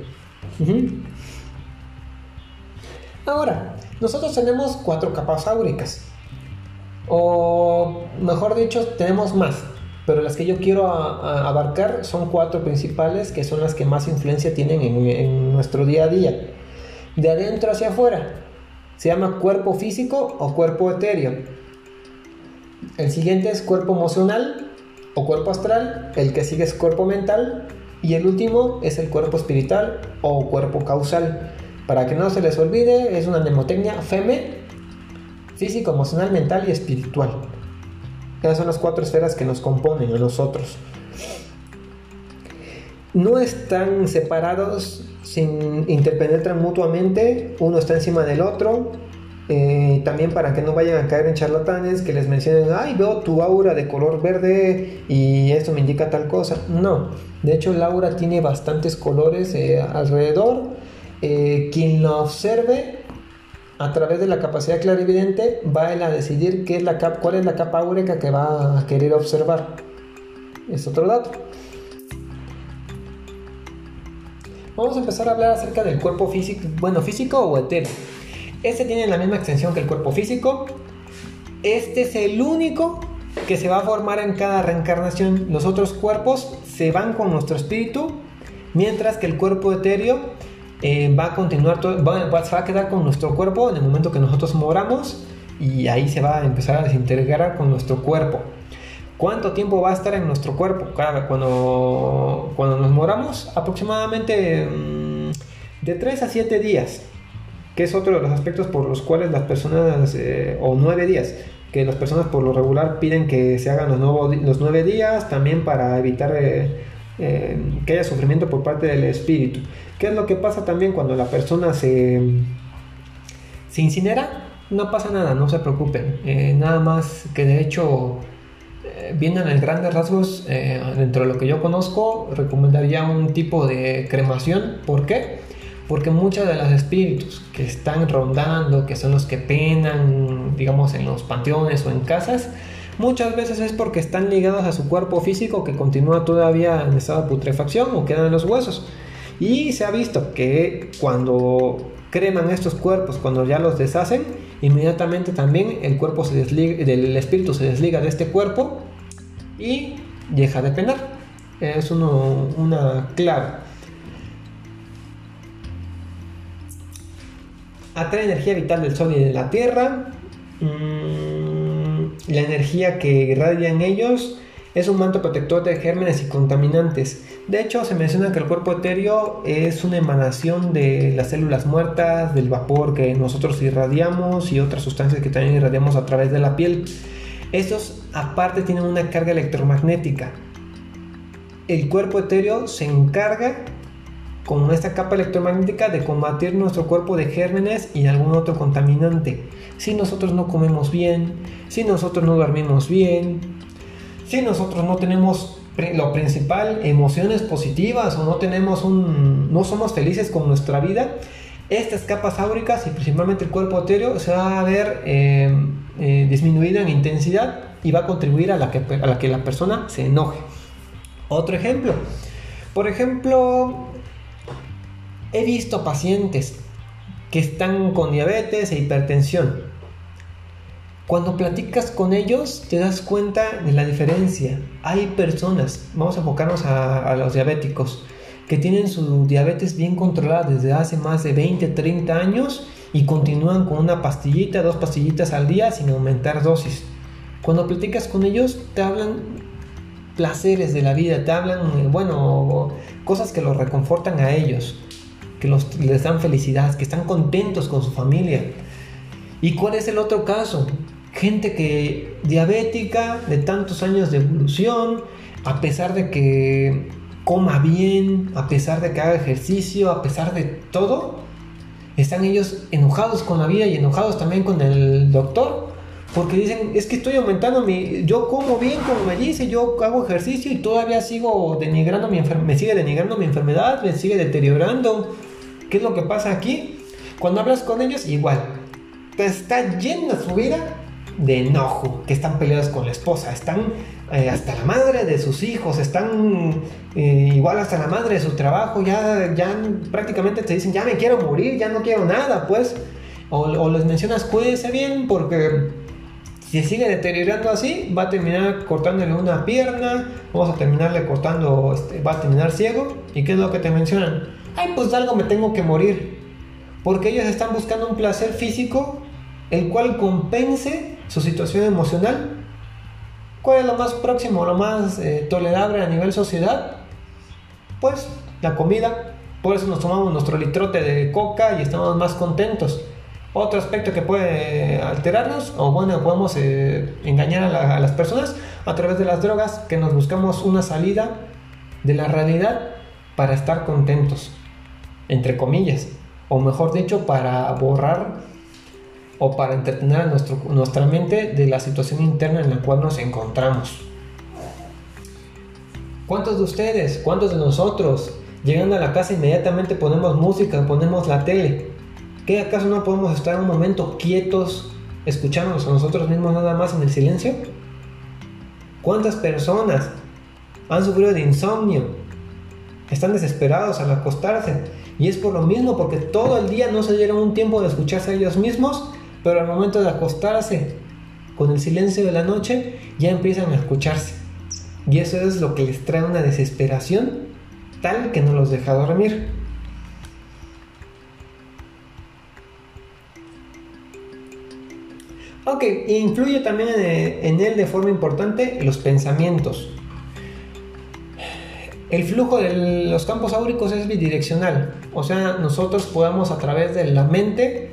Ahora, nosotros tenemos cuatro capas áuricas. O mejor dicho, tenemos más, pero las que yo quiero abarcar son cuatro principales que son las que más influencia tienen en, nuestro día a día. De adentro hacia afuera, se llama cuerpo físico o cuerpo etéreo. El siguiente es cuerpo emocional o cuerpo astral, el que sigue es cuerpo mental y el último es el cuerpo espiritual o cuerpo causal. Para que no se les olvide, es una mnemotecnia FEME físico, emocional, mental y espiritual. Esas son las cuatro esferas que nos componen a nosotros. No están separados, sin interpenetran mutuamente, uno está encima del otro. Eh, también para que no vayan a caer en charlatanes que les mencionen, ay, veo tu aura de color verde y esto me indica tal cosa. No, de hecho el aura tiene bastantes colores eh, alrededor. Eh, quien lo observe a través de la capacidad clarividente va a decidir qué es la cuál es la capa áurica que va a querer observar. Es otro dato. Vamos a empezar a hablar acerca del cuerpo físico, bueno, físico o etéreo. Este tiene la misma extensión que el cuerpo físico. Este es el único que se va a formar en cada reencarnación. Los otros cuerpos se van con nuestro espíritu, mientras que el cuerpo etéreo eh, va a continuar, todo, va, va a quedar con nuestro cuerpo en el momento que nosotros moramos y ahí se va a empezar a desintegrar con nuestro cuerpo. ¿Cuánto tiempo va a estar en nuestro cuerpo? Cuando, cuando nos moramos, aproximadamente mm, de 3 a 7 días, que es otro de los aspectos por los cuales las personas, eh, o 9 días, que las personas por lo regular piden que se hagan los, nuevos, los 9 días, también para evitar eh, eh, que haya sufrimiento por parte del espíritu. ¿Qué es lo que pasa también cuando la persona se, se incinera? No pasa nada, no se preocupen. nada más que de hecho vienen en grandes rasgos, eh, dentro de lo que yo conozco, recomendaría un tipo de cremación. ¿Por qué? Porque muchos de los espíritus que están rondando, que son los que penan, digamos, en los panteones o en casas, muchas veces es porque están ligados a su cuerpo físico que continúa todavía en estado de putrefacción o quedan en los huesos. Y se ha visto que cuando creman estos cuerpos, cuando ya los deshacen, inmediatamente también el cuerpo se desliga, del espíritu se desliga de este cuerpo y deja de penar. Es una clave. Atrae energía vital del sol y de la tierra. Mm, la energía que irradia en ellos es un manto protector de gérmenes y contaminantes. De hecho, se menciona que el cuerpo etéreo es una emanación de las células muertas, del vapor que nosotros irradiamos y otras sustancias que también irradiamos a través de la piel. Estos aparte tienen una carga electromagnética. El cuerpo etéreo se encarga con esta capa electromagnética de combatir nuestro cuerpo de gérmenes y algún otro contaminante. Si nosotros no comemos bien, si nosotros no dormimos bien, si nosotros no tenemos lo principal, emociones positivas o no tenemos un, no somos felices con nuestra vida, estas capas áuricas y principalmente el cuerpo etéreo se va a ver eh, eh, disminuido en intensidad y va a contribuir a la, que, a la que la persona se enoje. Otro ejemplo, por ejemplo, he visto pacientes que están con diabetes e hipertensión cuando platicas con ellos te das cuenta de la diferencia. Hay personas, vamos a enfocarnos a, los diabéticos, que tienen su diabetes bien controlada desde hace más de 20, 30 años y continúan con una pastillita, dos pastillitas al día sin aumentar dosis. Cuando platicas con ellos te hablan placeres de la vida, te hablan, bueno, cosas que los reconfortan a ellos, que les dan felicidad, que están contentos con su familia. ¿Y cuál es el otro caso? gente que diabética de tantos años de evolución, a pesar de que coma bien, a pesar de que haga ejercicio, a pesar de todo, están ellos enojados con la vida y enojados también con el doctor. Porque dicen, es que estoy aumentando mi... Yo como bien como me dice, yo hago ejercicio y todavía sigo denigrando mi enfermedad, me sigue denigrando mi enfermedad, me sigue deteriorando. ¿Qué es lo que pasa aquí? Cuando hablas con ellos, igual. Está llena su vida de enojo, que están peleados con la esposa, están eh, hasta la madre de sus hijos, están eh, igual hasta la madre de su trabajo, ya, ya prácticamente te dicen, ya me quiero morir, ya no quiero nada, pues. O, les mencionas, cuídese bien, porque si sigue deteriorando así, va a terminar cortándole una pierna, vamos a terminarle cortando, este, va a terminar ciego. ¿Y qué es lo que te mencionan? Ay, pues algo me tengo que morir. Porque ellos están buscando un placer físico el cual compense su situación emocional. ¿Cuál es lo más próximo, lo más eh, tolerable a nivel sociedad? Pues la comida. Por eso nos tomamos nuestro litrote de coca y estamos más contentos. Otro aspecto que puede alterarnos, o bueno, podemos eh, engañar a las personas a través de las drogas, que nos buscamos una salida de la realidad para estar contentos, entre comillas, o mejor dicho, para borrar o para entretener a nuestra mente de la situación interna en la cual nos encontramos. ¿Cuántos de ustedes, cuántos de nosotros, llegando a la casa inmediatamente ponemos música, ponemos la tele? ¿Qué acaso no podemos estar un momento quietos, escuchándonos a nosotros mismos nada más en el silencio? ¿Cuántas personas han sufrido de insomnio? Están desesperados al acostarse. Y es por lo mismo, porque todo el día no se dieron un tiempo de escucharse a ellos mismos, pero al momento de acostarse con el silencio de la noche, ya empiezan a escucharse. Y eso es lo que les trae una desesperación tal que no los deja dormir. Ok, influye también eh, en él de forma importante los pensamientos. El flujo de los campos áuricos es bidireccional, o sea, nosotros podamos a través de la mente,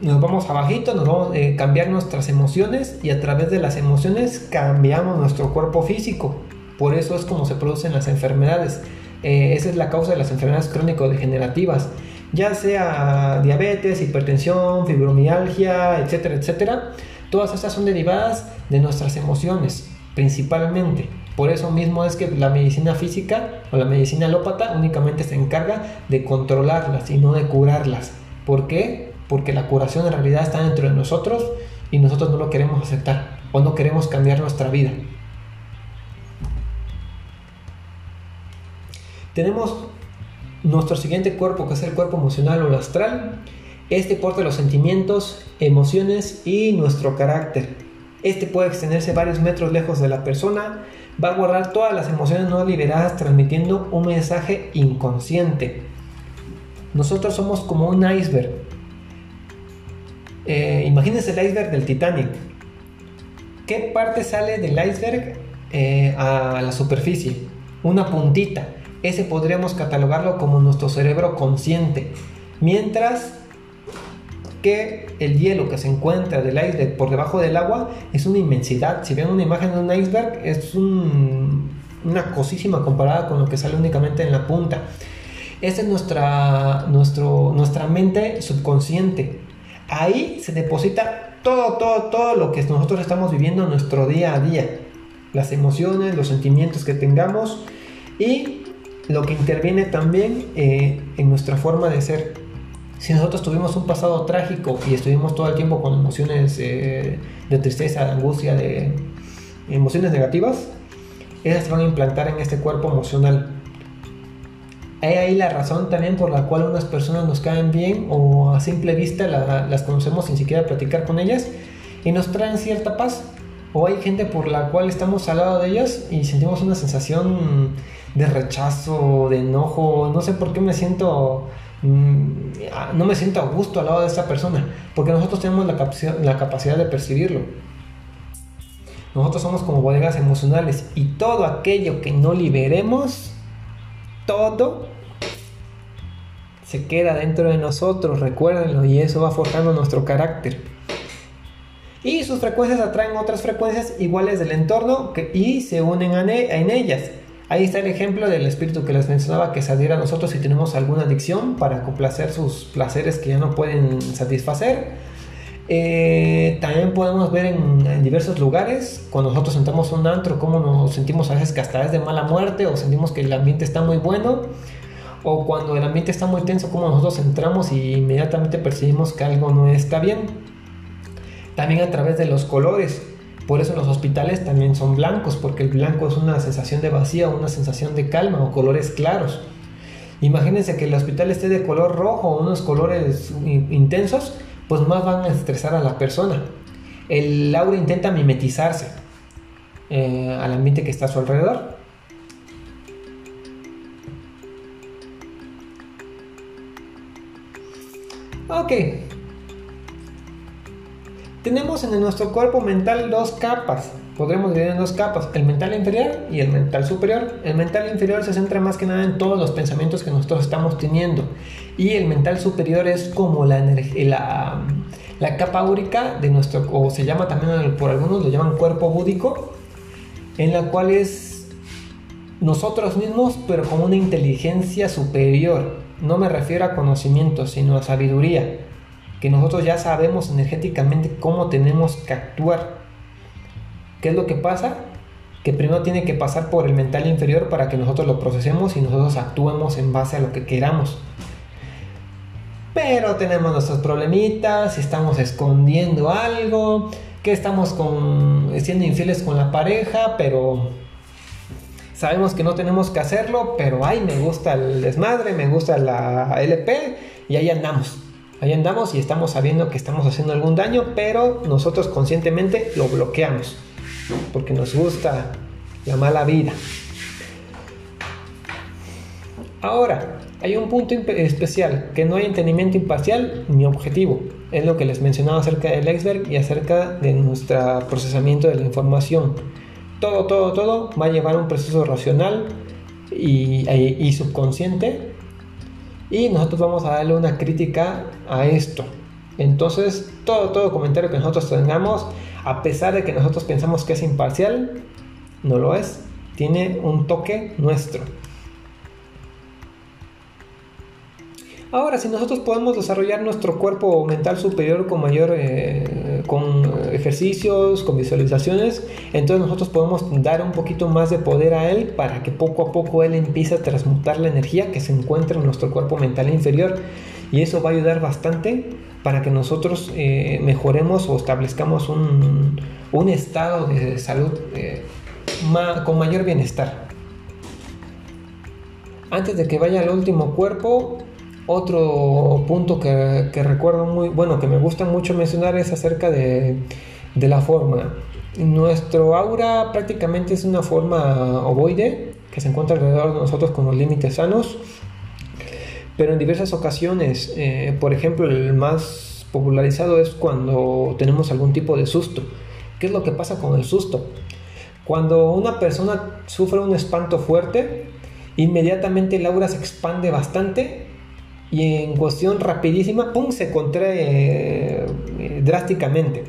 nos vamos abajito, nos vamos a eh, cambiar nuestras emociones y a través de las emociones cambiamos nuestro cuerpo físico. Por eso es como se producen las enfermedades. Eh, esa es la causa de las enfermedades crónico-degenerativas, ya sea diabetes, hipertensión, fibromialgia, etcétera, etcétera. Todas estas son derivadas de nuestras emociones, principalmente. Por eso mismo es que la medicina física o la medicina alópata únicamente se encarga de controlarlas y no de curarlas. ¿Por qué? Porque la curación en realidad está dentro de nosotros y nosotros no lo queremos aceptar o no queremos cambiar nuestra vida. Tenemos nuestro siguiente cuerpo que es el cuerpo emocional o el astral. Este porta los sentimientos, emociones y nuestro carácter. Este puede extenderse varios metros lejos de la persona, va a guardar todas las emociones no liberadas transmitiendo un mensaje inconsciente. Nosotros somos como un iceberg. Eh, imagínense el iceberg del Titanic. ¿Qué parte sale del iceberg eh, a la superficie? Una puntita. Ese podríamos catalogarlo como nuestro cerebro consciente. Mientras que el hielo que se encuentra del iceberg por debajo del agua es una inmensidad. Si ven una imagen de un iceberg, es una cosísima comparada con lo que sale únicamente en la punta. Esa es nuestra, nuestro, nuestra mente subconsciente. Ahí se deposita todo, todo, todo lo que nosotros estamos viviendo en nuestro día a día. Las emociones, los sentimientos que tengamos y lo que interviene también eh, en nuestra forma de ser si nosotros tuvimos un pasado trágico y estuvimos todo el tiempo con emociones eh, de tristeza, de angustia, de emociones negativas, esas se van a implantar en este cuerpo emocional. Hay ahí la razón también por la cual unas personas nos caen bien o a simple vista las conocemos sin siquiera platicar con ellas y nos traen cierta paz. O hay gente por la cual estamos al lado de ellas y sentimos una sensación de rechazo, de enojo, no sé por qué me siento no me siento a gusto al lado de esa persona, porque nosotros tenemos la, capacidad, la capacidad de percibirlo. Nosotros somos como bodegas emocionales y todo aquello que no liberemos, todo se queda dentro de nosotros, recuérdenlo, y eso va forjando nuestro carácter. Y sus frecuencias atraen otras frecuencias iguales del entorno que, y se unen en ellas. Ahí está el ejemplo del espíritu que les mencionaba que se adhiera a nosotros si tenemos alguna adicción para complacer sus placeres que ya no pueden satisfacer. Eh, también podemos ver en, diversos lugares, cuando nosotros sentamos un antro, cómo nos sentimos a veces que hasta es de mala muerte o sentimos que el ambiente está muy bueno. O cuando el ambiente está muy tenso, como nosotros entramos y inmediatamente percibimos que algo no está bien. También a través de los colores. Por eso los hospitales también son blancos, porque el blanco es una sensación de vacío, una sensación de calma o colores claros. Imagínense que el hospital esté de color rojo o unos colores intensos, pues más van a estresar a la persona. El aura intenta mimetizarse eh, al ambiente que está a su alrededor. Ok, tenemos en nuestro cuerpo mental dos capas. Podremos dividir en dos capas, el mental inferior y el mental superior. El mental inferior se centra más que nada en todos los pensamientos que nosotros estamos teniendo. Y el mental superior es como la, la, la capa úrica de nuestro, o se llama también por algunos, lo llaman cuerpo búdico, en la cual es nosotros mismos, pero con una inteligencia superior. No me refiero a conocimiento, sino a sabiduría que nosotros ya sabemos energéticamente cómo tenemos que actuar. ¿Qué es lo que pasa? Que primero tiene que pasar por el mental inferior para que nosotros lo procesemos y nosotros actuemos en base a lo que queramos. Pero tenemos nuestros problemitas, estamos escondiendo algo, que estamos con, siendo infieles con la pareja, pero sabemos que no tenemos que hacerlo, pero ay, me gusta el desmadre, me gusta la LP y ahí andamos. Ahí andamos y estamos sabiendo que estamos haciendo algún daño, pero nosotros conscientemente lo bloqueamos, porque nos gusta la mala vida. Ahora, hay un punto especial, que no hay entendimiento imparcial ni objetivo. Es lo que les mencionaba acerca del iceberg y acerca de nuestro procesamiento de la información. Todo, todo, todo va a llevar un proceso racional y, y subconsciente y nosotros vamos a darle una crítica a esto. Entonces, todo, todo comentario que nosotros tengamos, a pesar de que nosotros pensamos que es imparcial, no lo es. Tiene un toque nuestro. Ahora, si nosotros podemos desarrollar nuestro cuerpo mental superior con mayor, eh, con ejercicios, con visualizaciones, entonces nosotros podemos dar un poquito más de poder a él para que poco a poco él empiece a transmutar la energía que se encuentra en nuestro cuerpo mental inferior. Y eso va a ayudar bastante para que nosotros eh, mejoremos o establezcamos un, estado de salud eh, con mayor bienestar. Antes de que vaya al último cuerpo, otro punto que, recuerdo muy, bueno, que me gusta mucho mencionar es acerca de, la forma. Nuestro aura prácticamente es una forma ovoide que se encuentra alrededor de nosotros con los límites sanos, pero en diversas ocasiones, eh, por ejemplo, el más popularizado es cuando tenemos algún tipo de susto. ¿Qué es lo que pasa con el susto? Cuando una persona sufre un espanto fuerte, inmediatamente el aura se expande bastante y en cuestión rapidísima, ¡pum!, se contrae eh, drásticamente.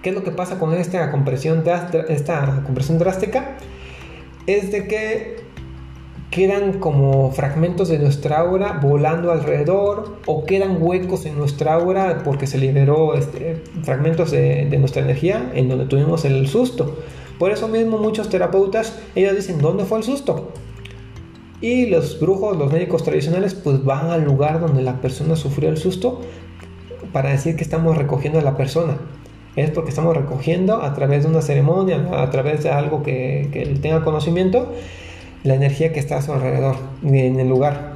¿Qué es lo que pasa con esta compresión, esta compresión drástica? Es de que quedan como fragmentos de nuestra aura volando alrededor o quedan huecos en nuestra aura porque se liberó este, fragmentos de, de, nuestra energía en donde tuvimos el susto. Por eso mismo muchos terapeutas, ellos dicen, ¿dónde fue el susto? Y los brujos, los médicos tradicionales, pues van al lugar donde la persona sufrió el susto para decir que estamos recogiendo a la persona. Es porque estamos recogiendo a través de una ceremonia, a través de algo que, que tenga conocimiento, la energía que está a su alrededor, en el lugar.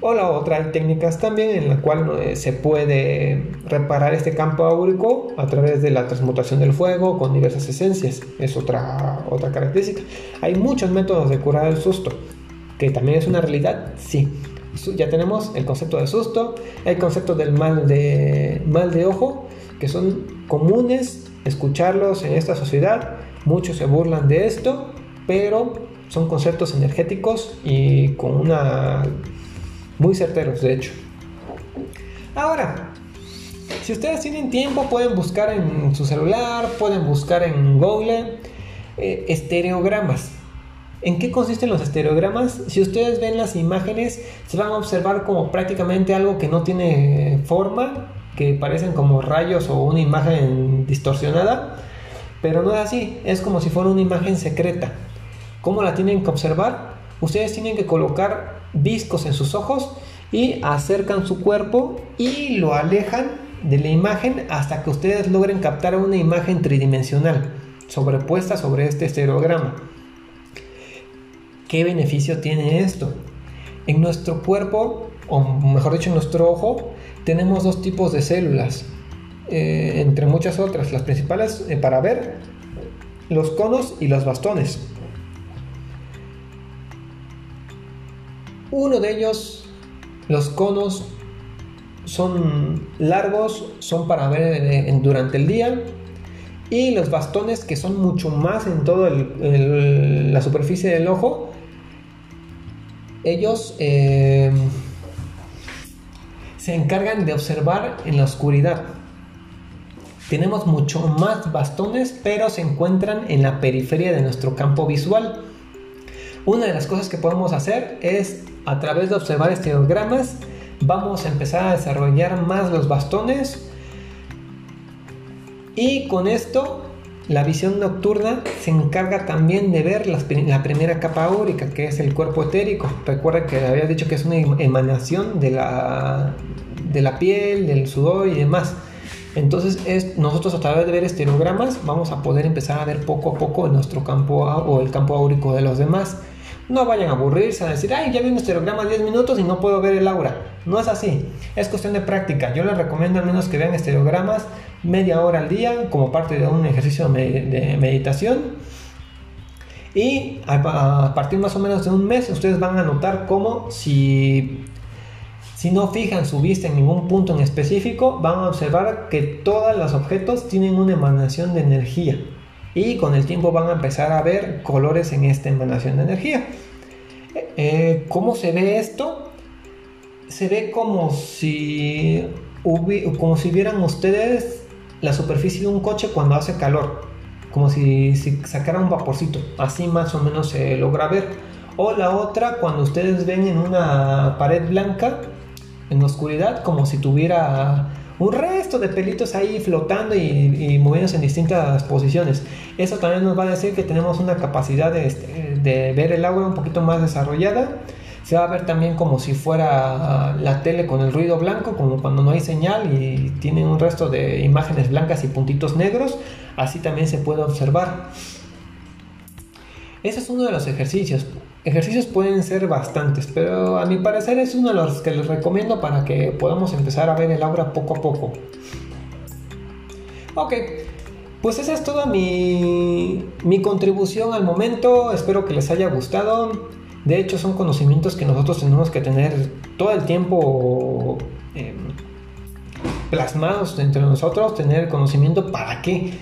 O la otra, hay técnicas también en la cual eh, se puede reparar este campo áurico a través de la transmutación del fuego con diversas esencias. Es otra, otra característica. Hay muchos métodos de curar el susto que también es una realidad, sí. Ya tenemos el concepto de susto, el concepto del mal de, mal de ojo, que son comunes escucharlos en esta sociedad. Muchos se burlan de esto, pero son conceptos energéticos y con una muy certeros, de hecho. Ahora, si ustedes tienen tiempo, pueden buscar en su celular, pueden buscar en Google eh, estereogramas. ¿En qué consisten los estereogramas? Si ustedes ven las imágenes, se van a observar como prácticamente algo que no tiene forma, que parecen como rayos o una imagen distorsionada, pero no es así, es como si fuera una imagen secreta. ¿Cómo la tienen que observar? Ustedes tienen que colocar viscos en sus ojos y acercan su cuerpo y lo alejan de la imagen hasta que ustedes logren captar una imagen tridimensional sobrepuesta sobre este estereograma. ¿Qué beneficio tiene esto? En nuestro cuerpo, o mejor dicho, en nuestro ojo, tenemos dos tipos de células, eh, entre muchas otras. Las principales eh, para ver, los conos y los bastones. Uno de ellos, los conos, son largos, son para ver eh, durante el día. Y los bastones, que son mucho más en toda la superficie del ojo, ellos eh, se encargan de observar en la oscuridad. Tenemos mucho más bastones, pero se encuentran en la periferia de nuestro campo visual. Una de las cosas que podemos hacer es, a través de observar estereogramas, vamos a empezar a desarrollar más los bastones y con esto la visión nocturna se encarga también de ver la primera capa áurica, que es el cuerpo etérico. Recuerda que había dicho que es una emanación de la, de la piel, del sudor y demás. Entonces, es, nosotros a través de ver estereogramas vamos a poder empezar a ver poco a poco nuestro campo o el campo áurico de los demás. No vayan a aburrirse a decir, ay, ya vi un estereograma 10 minutos y no puedo ver el aura. No es así. Es cuestión de práctica. Yo les recomiendo al menos que vean estereogramas media hora al día como parte de un ejercicio de meditación. Y a, partir más o menos de un mes ustedes van a notar como si, si no fijan su vista en ningún punto en específico, van a observar que todos los objetos tienen una emanación de energía. Y con el tiempo van a empezar a ver colores en esta emanación de energía. Eh, ¿Cómo se ve esto? Se ve como si, como si vieran ustedes la superficie de un coche cuando hace calor como si, sacara un vaporcito, así más o menos se logra ver. O la otra, cuando ustedes ven en una pared blanca, en oscuridad, como si tuviera un resto de pelitos ahí flotando y, moviéndose en distintas posiciones. Eso también nos va a decir que tenemos una capacidad de, este, de ver el agua un poquito más desarrollada se va a ver también como si fuera la tele con el ruido blanco, como cuando no hay señal y tiene un resto de imágenes blancas y puntitos negros, así también se puede observar. Ese es uno de los ejercicios. Ejercicios pueden ser bastantes, pero a mi parecer es uno de los que les recomiendo para que podamos empezar a ver el aura poco a poco. Ok, pues esa es toda mi, mi contribución al momento. Espero que les haya gustado. De hecho, son conocimientos que nosotros tenemos que tener todo el tiempo em, plasmados entre nosotros, tener conocimiento para qué,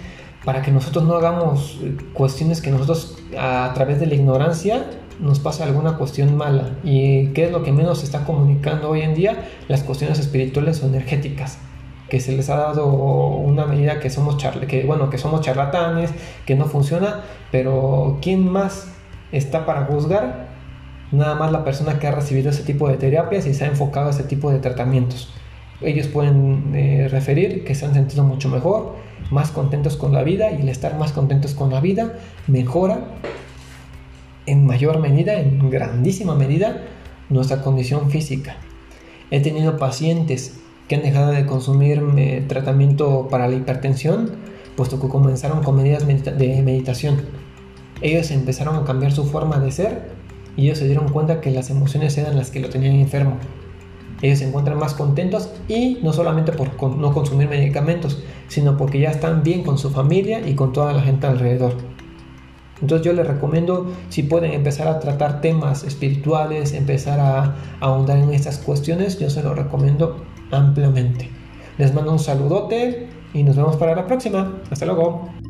para que nosotros no hagamos cuestiones que nosotros a través de la ignorancia nos pase alguna cuestión mala. ¿Y qué es lo que menos se está comunicando hoy en día? Las cuestiones espirituales o energéticas que se les ha dado una medida que somos que bueno que somos charlatanes que no funciona pero quién más está para juzgar nada más la persona que ha recibido ese tipo de terapias y se ha enfocado a ese tipo de tratamientos. Ellos pueden eh, referir que se han sentido mucho mejor, más contentos con la vida y el estar más contentos con la vida mejora en mayor medida, en grandísima medida, nuestra condición física. He tenido pacientes que han dejado de consumir eh, tratamiento para la hipertensión, puesto que comenzaron con medidas de meditación. Ellos empezaron a cambiar su forma de ser y ellos se dieron cuenta que las emociones eran las que lo tenían enfermo. Ellos se encuentran más contentos y no solamente por no consumir medicamentos, sino porque ya están bien con su familia y con toda la gente alrededor. Entonces yo les recomiendo si pueden empezar a tratar temas espirituales, empezar a, ahondar en estas cuestiones, yo se lo recomiendo ampliamente. Les mando un saludote y nos vemos para la próxima. Hasta luego.